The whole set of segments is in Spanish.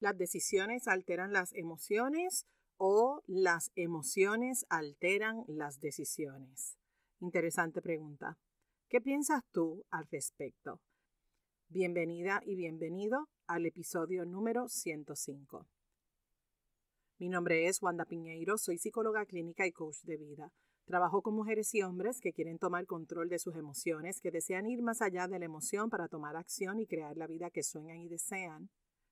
¿Las decisiones alteran las emociones o las emociones alteran las decisiones? Interesante pregunta. ¿Qué piensas tú al respecto? Bienvenida y bienvenido al episodio número 105. Mi nombre es Wanda Piñeiro, soy psicóloga clínica y coach de vida. Trabajo con mujeres y hombres que quieren tomar control de sus emociones, que desean ir más allá de la emoción para tomar acción y crear la vida que sueñan y desean,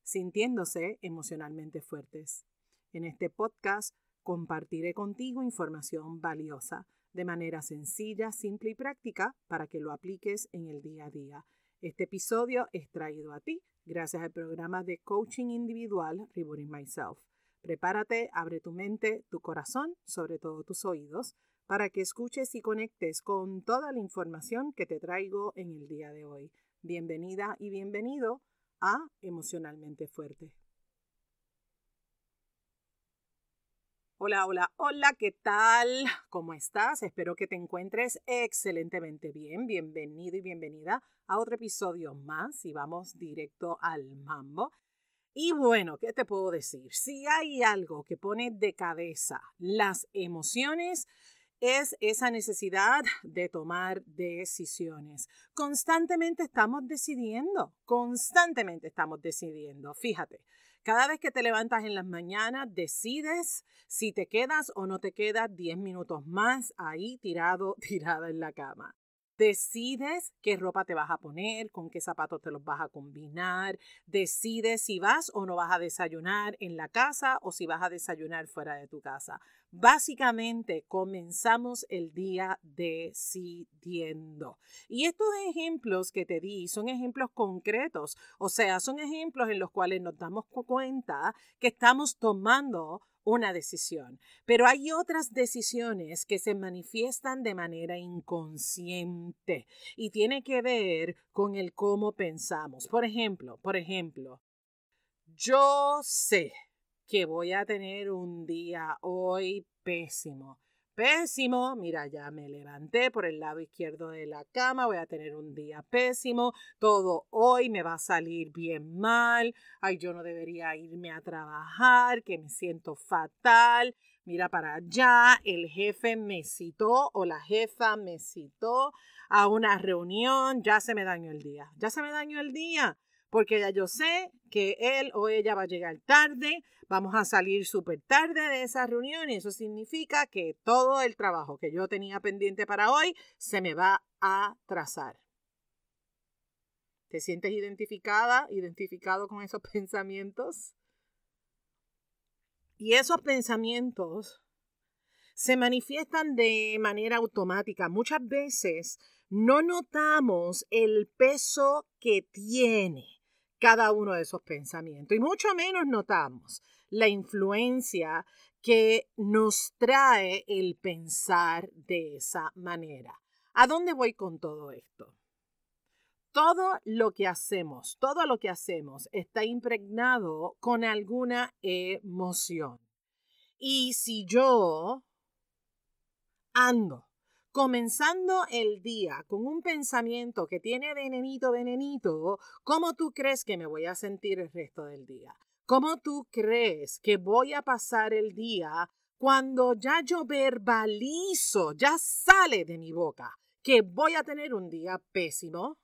sintiéndose emocionalmente fuertes. En este podcast compartiré contigo información valiosa de manera sencilla, simple y práctica para que lo apliques en el día a día este episodio es traído a ti gracias al programa de coaching individual Rebooting Myself. Prepárate, abre tu mente, tu corazón, sobre todo tus oídos, para que escuches y conectes con toda la información que te traigo en el día de hoy. Bienvenida y bienvenido a Emocionalmente Fuerte. Hola, hola, hola, ¿qué tal? ¿Cómo estás? Espero que te encuentres excelentemente bien. Bienvenido y bienvenida a otro episodio más y vamos directo al mambo. Y bueno, ¿qué te puedo decir? Si hay algo que pone de cabeza las emociones, es esa necesidad de tomar decisiones. Constantemente estamos decidiendo, constantemente estamos decidiendo. Fíjate, cada vez que te levantas en las mañanas, decides si te quedas o no te quedas 10 minutos más ahí tirado, tirada en la cama. Decides qué ropa te vas a poner, con qué zapatos te los vas a combinar. Decides si vas o no vas a desayunar en la casa o si vas a desayunar fuera de tu casa. Básicamente comenzamos el día decidiendo. Y estos ejemplos que te di son ejemplos concretos, o sea, son ejemplos en los cuales nos damos cuenta que estamos tomando una decisión. Pero hay otras decisiones que se manifiestan de manera inconsciente y tiene que ver con el cómo pensamos. Por ejemplo, por ejemplo, yo sé que voy a tener un día hoy pésimo pésimo. Mira, ya me levanté por el lado izquierdo de la cama, voy a tener un día pésimo. Todo hoy me va a salir bien mal. Ay, yo no debería irme a trabajar, que me siento fatal. Mira para allá, el jefe me citó o la jefa me citó a una reunión, ya se me dañó el día, ya se me dañó el día porque ya yo sé que él o ella va a llegar tarde, vamos a salir súper tarde de esa reunión y eso significa que todo el trabajo que yo tenía pendiente para hoy se me va a trazar. ¿Te sientes identificada, identificado con esos pensamientos? Y esos pensamientos se manifiestan de manera automática. Muchas veces no notamos el peso que tiene cada uno de esos pensamientos. Y mucho menos notamos la influencia que nos trae el pensar de esa manera. ¿A dónde voy con todo esto? Todo lo que hacemos, todo lo que hacemos está impregnado con alguna emoción. Y si yo ando comenzando el día con un pensamiento que tiene venenito, venenito, ¿cómo tú crees que me voy a sentir el resto del día? ¿Cómo tú crees que voy a pasar el día cuando ya yo verbalizo, ya sale de mi boca que voy a tener un día pésimo,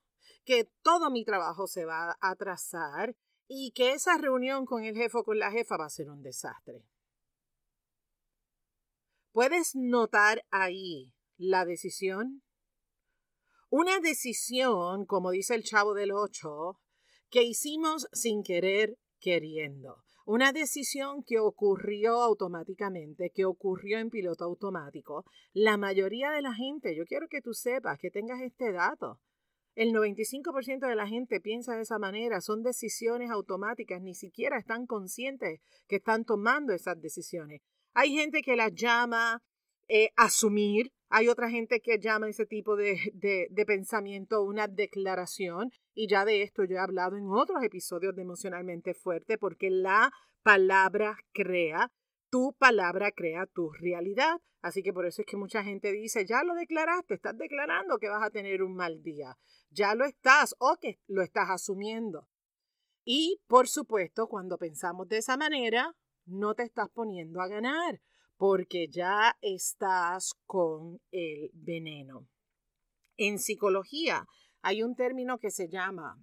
que todo mi trabajo se va a atrasar y que esa reunión con el jefe o con la jefa va a ser un desastre? Puedes notar ahí la decisión? Una decisión, como dice el chavo del 8, que hicimos sin querer queriendo. Una decisión que ocurrió automáticamente, que ocurrió en piloto automático. La mayoría de la gente, yo quiero que tú sepas, que tengas este dato. El 95% de la gente piensa de esa manera, son decisiones automáticas, ni siquiera están conscientes que están tomando esas decisiones. Hay gente que las llama eh, asumir, hay otra gente que llama ese tipo de, de, pensamiento una declaración y ya de esto yo he hablado en otros episodios de Emocionalmente Fuerte porque la palabra crea, tu palabra crea tu realidad. Así que por eso es que mucha gente dice, ya lo declaraste, estás declarando que vas a tener un mal día, ya lo estás o que lo estás asumiendo. Y por supuesto, cuando pensamos de esa manera, no te estás poniendo a ganar porque ya estás con el veneno. En psicología hay un término que se llama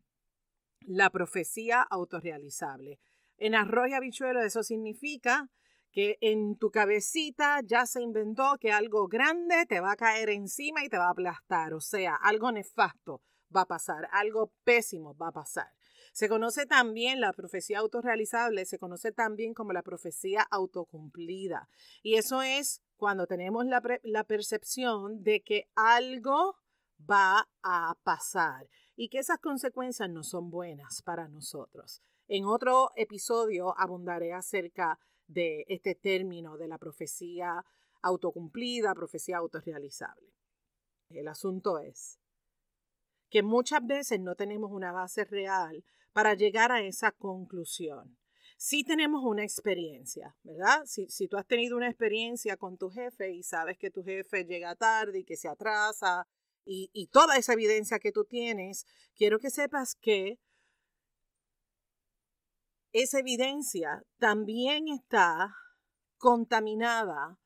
la profecía autorrealizable. En arroz y habichuelo eso significa que en tu cabecita ya se inventó que algo grande te va a caer encima y te va a aplastar, o sea, algo nefasto va a pasar, algo pésimo va a pasar. Se conoce también la profecía autorrealizable, se conoce también como la profecía autocumplida. Y eso es cuando tenemos la, la percepción de que algo va a pasar y que esas consecuencias no son buenas para nosotros. En otro episodio abundaré acerca de este término de la profecía autocumplida, profecía autorrealizable. El asunto es que muchas veces no tenemos una base real para llegar a esa conclusión. Si tenemos una experiencia, ¿verdad? Si, si, tú has tenido una experiencia con tu jefe y sabes que tu jefe llega tarde y que se atrasa y, y toda esa evidencia que tú tienes, quiero que sepas que esa evidencia también está contaminada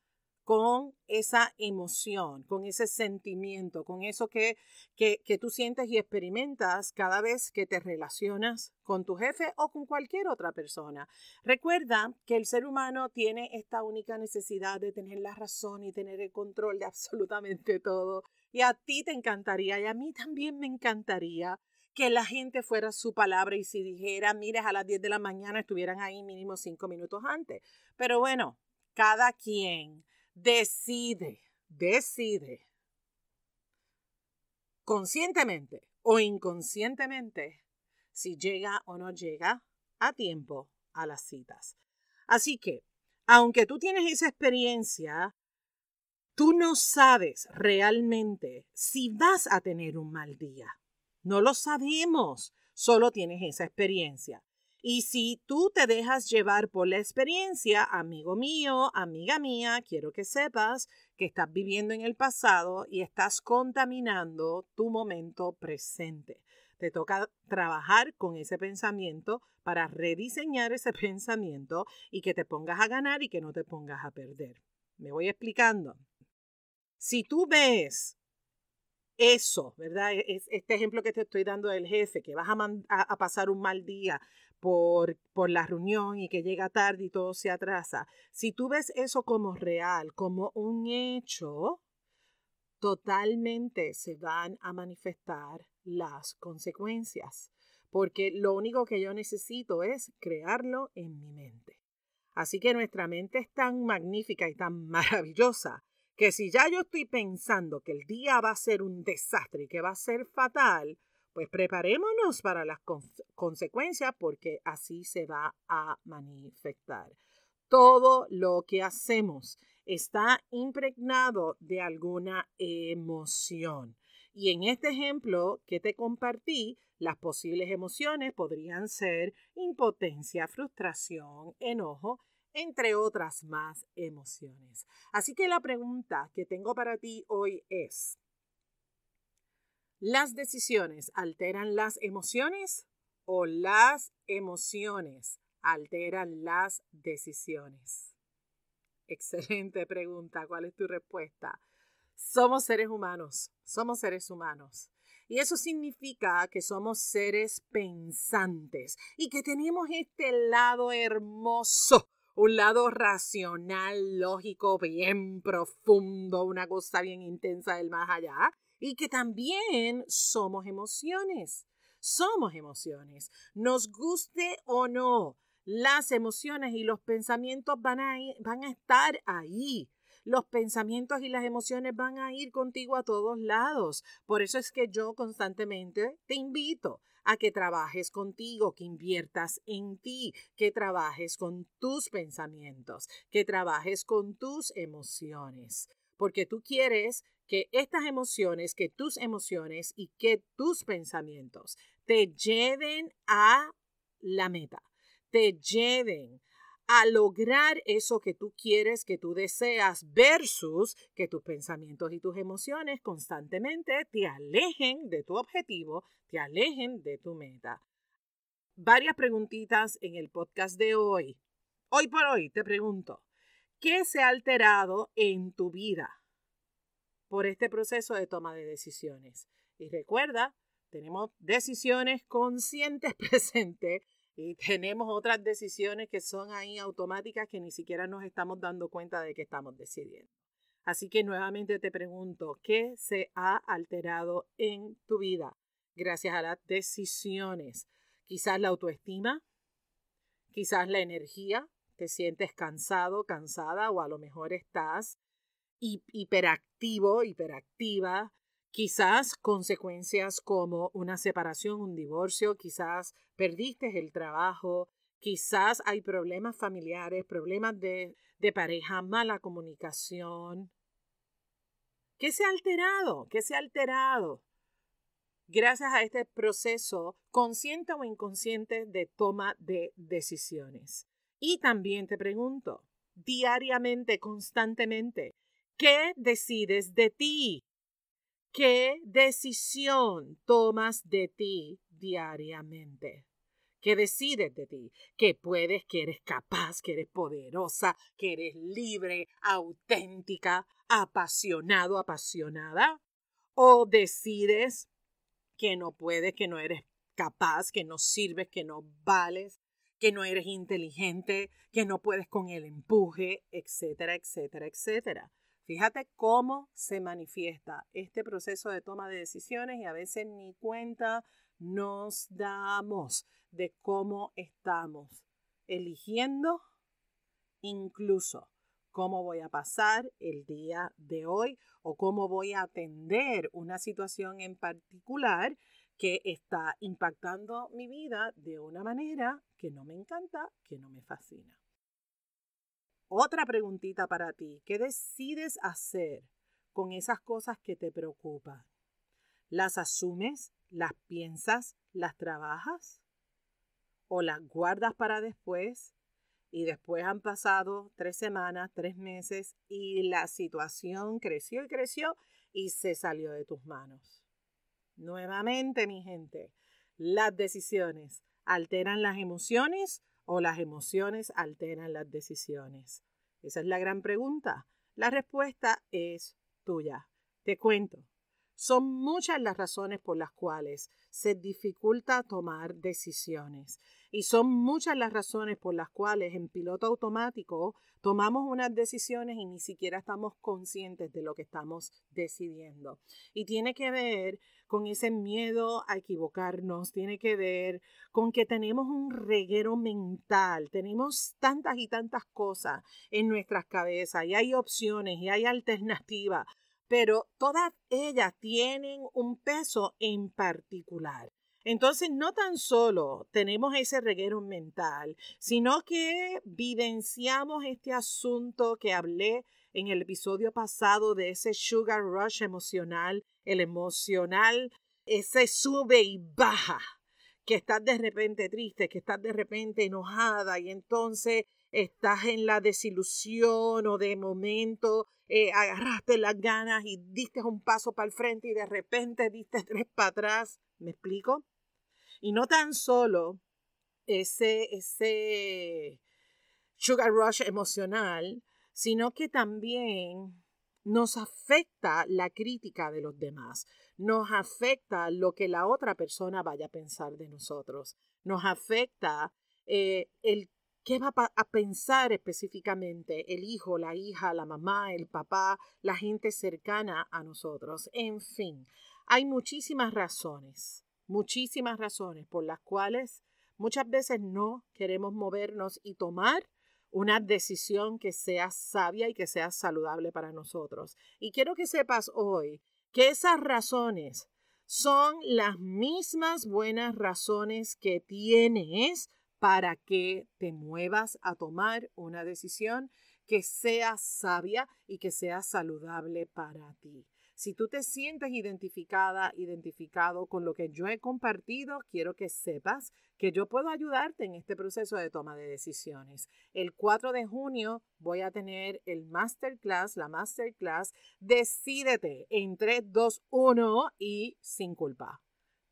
con esa emoción, con ese sentimiento, con eso que, que, que, tú sientes y experimentas cada vez que te relacionas con tu jefe o con cualquier otra persona. Recuerda que el ser humano tiene esta única necesidad de tener la razón y tener el control de absolutamente todo. Y a ti te encantaría y a mí también me encantaría que la gente fuera su palabra y si dijera, mires, a las 10 de la mañana estuvieran ahí mínimo cinco minutos antes. Pero bueno, cada quien decide, decide, conscientemente o inconscientemente, si llega o no llega a tiempo a las citas. Así que, aunque tú tienes esa experiencia, tú no sabes realmente si vas a tener un mal día. No lo sabemos, solo tienes esa experiencia. Y si tú te dejas llevar por la experiencia, amigo mío, amiga mía, quiero que sepas que estás viviendo en el pasado y estás contaminando tu momento presente. Te toca trabajar con ese pensamiento para rediseñar ese pensamiento y que te pongas a ganar y que no te pongas a perder. Me voy explicando. Si tú ves eso, ¿verdad? E-, es este ejemplo que te estoy dando del jefe, que vas a, pasar un mal día por, por la reunión y que llega tarde y todo se atrasa. Si tú ves eso como real, como un hecho, totalmente se van a manifestar las consecuencias, porque lo único que yo necesito es crearlo en mi mente. Así que nuestra mente es tan magnífica y tan maravillosa que si ya yo estoy pensando que el día va a ser un desastre y que va a ser fatal, pues preparémonos para las consecuencias porque así se va a manifestar. Todo lo que hacemos está impregnado de alguna emoción. Y en este ejemplo que te compartí, las posibles emociones podrían ser impotencia, frustración, enojo entre otras más emociones. Así que la pregunta que tengo para ti hoy es, ¿las decisiones alteran las emociones o las emociones alteran las decisiones? Excelente pregunta. ¿Cuál es tu respuesta? Somos seres humanos, somos seres humanos. Y eso significa que somos seres pensantes y que tenemos este lado hermoso un lado racional, lógico, bien profundo, una cosa bien intensa del más allá, y que también somos emociones. Somos emociones. Nos guste o no, las emociones y los pensamientos van a, van a estar ahí. Los pensamientos y las emociones van a ir contigo a todos lados. Por eso es que yo constantemente te invito a que trabajes contigo, que inviertas en ti, que trabajes con tus pensamientos, que trabajes con tus emociones, porque tú quieres que estas emociones, que tus emociones y que tus pensamientos te lleven a la meta, te lleven a lograr eso que tú quieres, que tú deseas, versus que tus pensamientos y tus emociones constantemente te alejen de tu objetivo, te alejen de tu meta. varias preguntitas en el podcast de hoy. Hoy por hoy te pregunto, ¿qué se ha alterado en tu vida por este proceso de toma de decisiones? Y recuerda, tenemos decisiones conscientes presentes y tenemos otras decisiones que son ahí automáticas que ni siquiera nos estamos dando cuenta de que estamos decidiendo. Así que nuevamente te pregunto, ¿qué se ha alterado en tu vida gracias a las decisiones? Quizás la autoestima, quizás la energía, te sientes cansado, cansada o a lo mejor estás hiperactivo, hiperactiva, quizás consecuencias como una separación, un divorcio, quizás perdiste el trabajo, quizás hay problemas familiares, problemas de, de pareja, mala comunicación, ¿Qué se ha alterado? ¿Qué se ha alterado? Gracias a este proceso consciente o inconsciente de toma de decisiones. Y también te pregunto, diariamente, constantemente, ¿qué decides de ti? ¿Qué decisión tomas de ti diariamente? ¿Qué decides de ti? Que puedes, que eres capaz, que eres poderosa, que eres libre, auténtica, apasionado, apasionada. O decides que no puedes, que no eres capaz, que no sirves, que no vales, que no eres inteligente, que no puedes con el empuje, etcétera, etcétera, etcétera. Fíjate cómo se manifiesta este proceso de toma de decisiones y a veces ni cuenta nos damos de cómo estamos eligiendo incluso cómo voy a pasar el día de hoy o cómo voy a atender una situación en particular que está impactando mi vida de una manera que no me encanta, que no me fascina. Otra preguntita para ti, ¿qué decides hacer con esas cosas que te preocupan? ¿Las asumes? ¿Las piensas? ¿Las trabajas? ¿O las guardas para después? Y después han pasado tres semanas, tres meses y la situación creció y creció y se salió de tus manos. Nuevamente, mi gente, las decisiones alteran las emociones o las emociones alteran las decisiones. Esa es la gran pregunta. La respuesta es tuya. Te cuento. Son muchas las razones por las cuales se dificulta tomar decisiones y son muchas las razones por las cuales en piloto automático tomamos unas decisiones y ni siquiera estamos conscientes de lo que estamos decidiendo. Y tiene que ver con ese miedo a equivocarnos, tiene que ver con que tenemos un reguero mental, tenemos tantas y tantas cosas en nuestras cabezas y hay opciones y hay alternativas pero todas ellas tienen un peso en particular. Entonces, no tan solo tenemos ese reguero mental, sino que vivenciamos este asunto que hablé en el episodio pasado de ese sugar rush emocional, el emocional, ese sube y baja, que estás de repente triste, que estás de repente enojada y entonces estás en la desilusión o de momento eh, agarraste las ganas y diste un paso para el frente y de repente diste tres para atrás. ¿Me explico? Y no tan solo ese, ese sugar rush emocional, sino que también nos afecta la crítica de los demás, nos afecta lo que la otra persona vaya a pensar de nosotros, nos afecta eh, el ¿Qué va a pensar específicamente el hijo, la hija, la mamá, el papá, la gente cercana a nosotros? En fin, hay muchísimas razones, muchísimas razones por las cuales muchas veces no queremos movernos y tomar una decisión que sea sabia y que sea saludable para nosotros. Y quiero que sepas hoy que esas razones son las mismas buenas razones que tienes para que te muevas a tomar una decisión que sea sabia y que sea saludable para ti. Si tú te sientes identificada, identificado con lo que yo he compartido, quiero que sepas que yo puedo ayudarte en este proceso de toma de decisiones. El 4 de junio voy a tener el masterclass, la masterclass, decídete en 3, 2, 1 y sin culpa.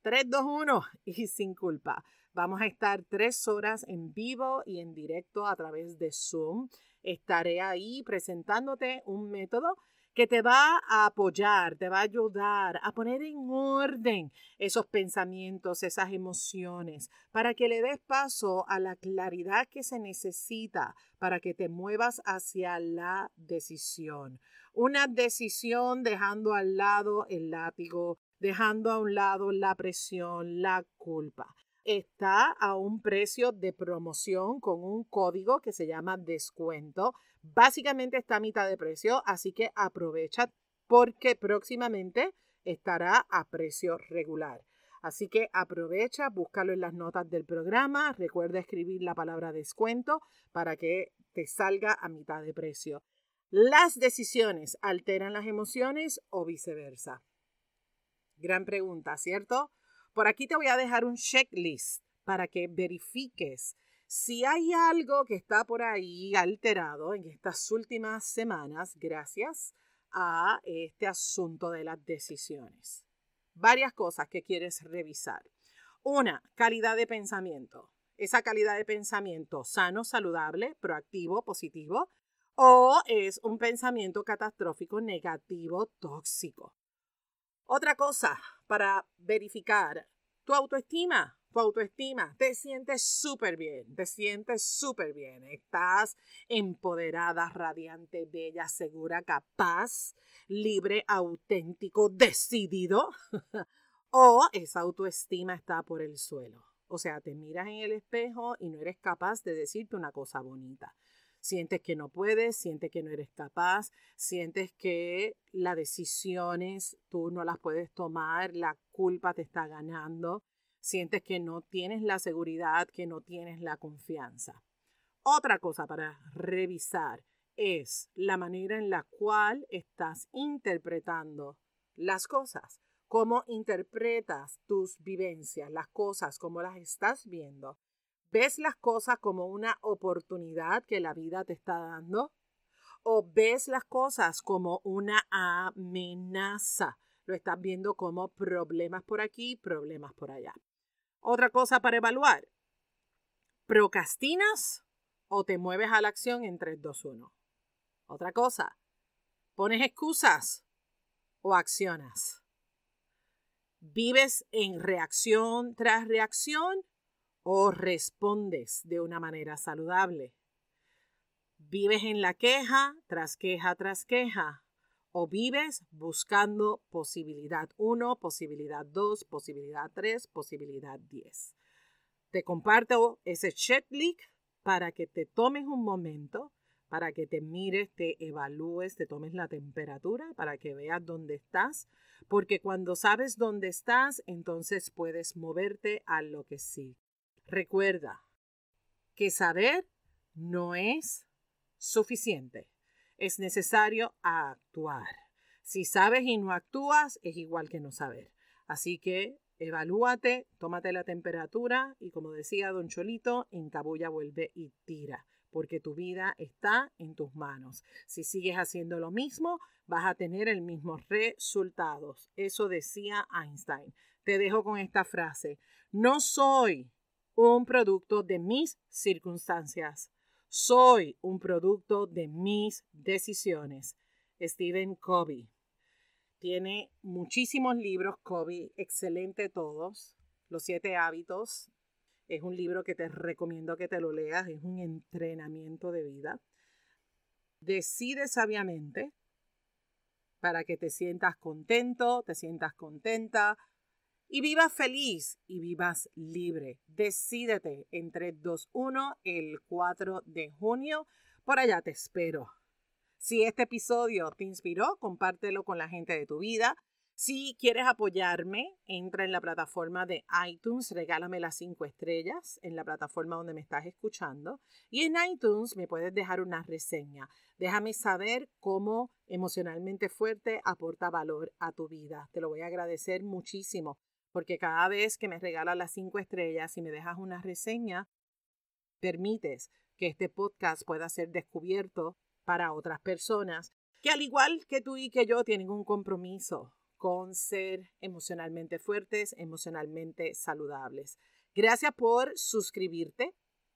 3, 2, 1 y sin culpa Vamos a estar tres horas en vivo y en directo a través de Zoom. Estaré ahí presentándote un método que te va a apoyar, te va a ayudar a poner en orden esos pensamientos, esas emociones, para que le des paso a la claridad que se necesita para que te muevas hacia la decisión. Una decisión dejando al lado el látigo, dejando a un lado la presión, la culpa está a un precio de promoción con un código que se llama descuento. Básicamente está a mitad de precio, así que aprovecha porque próximamente estará a precio regular. Así que aprovecha, búscalo en las notas del programa, recuerda escribir la palabra descuento para que te salga a mitad de precio. ¿Las decisiones alteran las emociones o viceversa? Gran pregunta, ¿cierto? Por aquí te voy a dejar un checklist para que verifiques si hay algo que está por ahí alterado en estas últimas semanas gracias a este asunto de las decisiones. Varias cosas que quieres revisar. Una, calidad de pensamiento. Esa calidad de pensamiento sano, saludable, proactivo, positivo, o es un pensamiento catastrófico, negativo, tóxico. Otra cosa para verificar. Tu autoestima, tu autoestima, te sientes súper bien, te sientes súper bien, estás empoderada, radiante, bella, segura, capaz, libre, auténtico, decidido, o esa autoestima está por el suelo. O sea, te miras en el espejo y no eres capaz de decirte una cosa bonita sientes que no puedes, sientes que no eres capaz, sientes que las decisiones tú no las puedes tomar, la culpa te está ganando, sientes que no tienes la seguridad, que no tienes la confianza. Otra cosa para revisar es la manera en la cual estás interpretando las cosas, cómo interpretas tus vivencias, las cosas, cómo las estás viendo. ¿Ves las cosas como una oportunidad que la vida te está dando? ¿O ves las cosas como una amenaza? Lo estás viendo como problemas por aquí, problemas por allá. Otra cosa para evaluar. ¿Procrastinas o te mueves a la acción en 3, 2, 1? Otra cosa. ¿Pones excusas o accionas? ¿Vives en reacción tras reacción o respondes de una manera saludable. ¿Vives en la queja tras queja tras queja? ¿O vives buscando posibilidad 1, posibilidad 2, posibilidad 3, posibilidad 10? Te comparto ese checklist para que te tomes un momento, para que te mires, te evalúes, te tomes la temperatura, para que veas dónde estás, porque cuando sabes dónde estás, entonces puedes moverte a lo que sí. Recuerda que saber no es suficiente. Es necesario actuar. Si sabes y no actúas, es igual que no saber. Así que evalúate, tómate la temperatura y como decía don Cholito, encabulla, vuelve y tira, porque tu vida está en tus manos. Si sigues haciendo lo mismo, vas a tener el mismo resultados. Eso decía Einstein. Te dejo con esta frase. No soy un producto de mis circunstancias. Soy un producto de mis decisiones. Stephen Covey. Tiene muchísimos libros, Covey, excelente todos. Los siete hábitos. Es un libro que te recomiendo que te lo leas. Es un entrenamiento de vida. Decide sabiamente para que te sientas contento, te sientas contenta, y vivas feliz y vivas libre. Decídete entre 2, 1 el 4 de junio. Por allá te espero. Si este episodio te inspiró, compártelo con la gente de tu vida. Si quieres apoyarme, entra en la plataforma de iTunes, regálame las 5 estrellas en la plataforma donde me estás escuchando. Y en iTunes me puedes dejar una reseña. Déjame saber cómo emocionalmente fuerte aporta valor a tu vida. Te lo voy a agradecer muchísimo porque cada vez que me regalas las cinco estrellas y me dejas una reseña, permites que este podcast pueda ser descubierto para otras personas que al igual que tú y que yo tienen un compromiso con ser emocionalmente fuertes, emocionalmente saludables. Gracias por suscribirte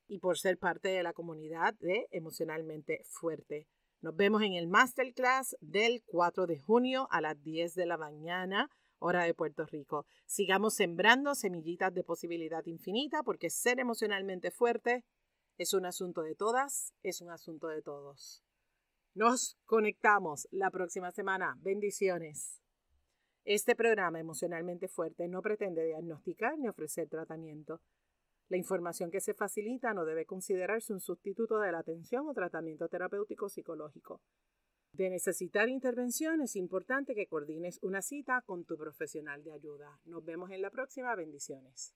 y por ser parte de la comunidad de Emocionalmente Fuerte. Nos vemos en el Masterclass del 4 de junio a las 10 de la mañana, hora de Puerto Rico. Sigamos sembrando semillitas de posibilidad infinita porque ser emocionalmente fuerte es un asunto de todas, es un asunto de todos. Nos conectamos la próxima semana. Bendiciones. Este programa emocionalmente fuerte no pretende diagnosticar ni ofrecer tratamiento. La información que se facilita no debe considerarse un sustituto de la atención o tratamiento terapéutico psicológico. De necesitar intervención es importante que coordines una cita con tu profesional de ayuda. Nos vemos en la próxima. Bendiciones.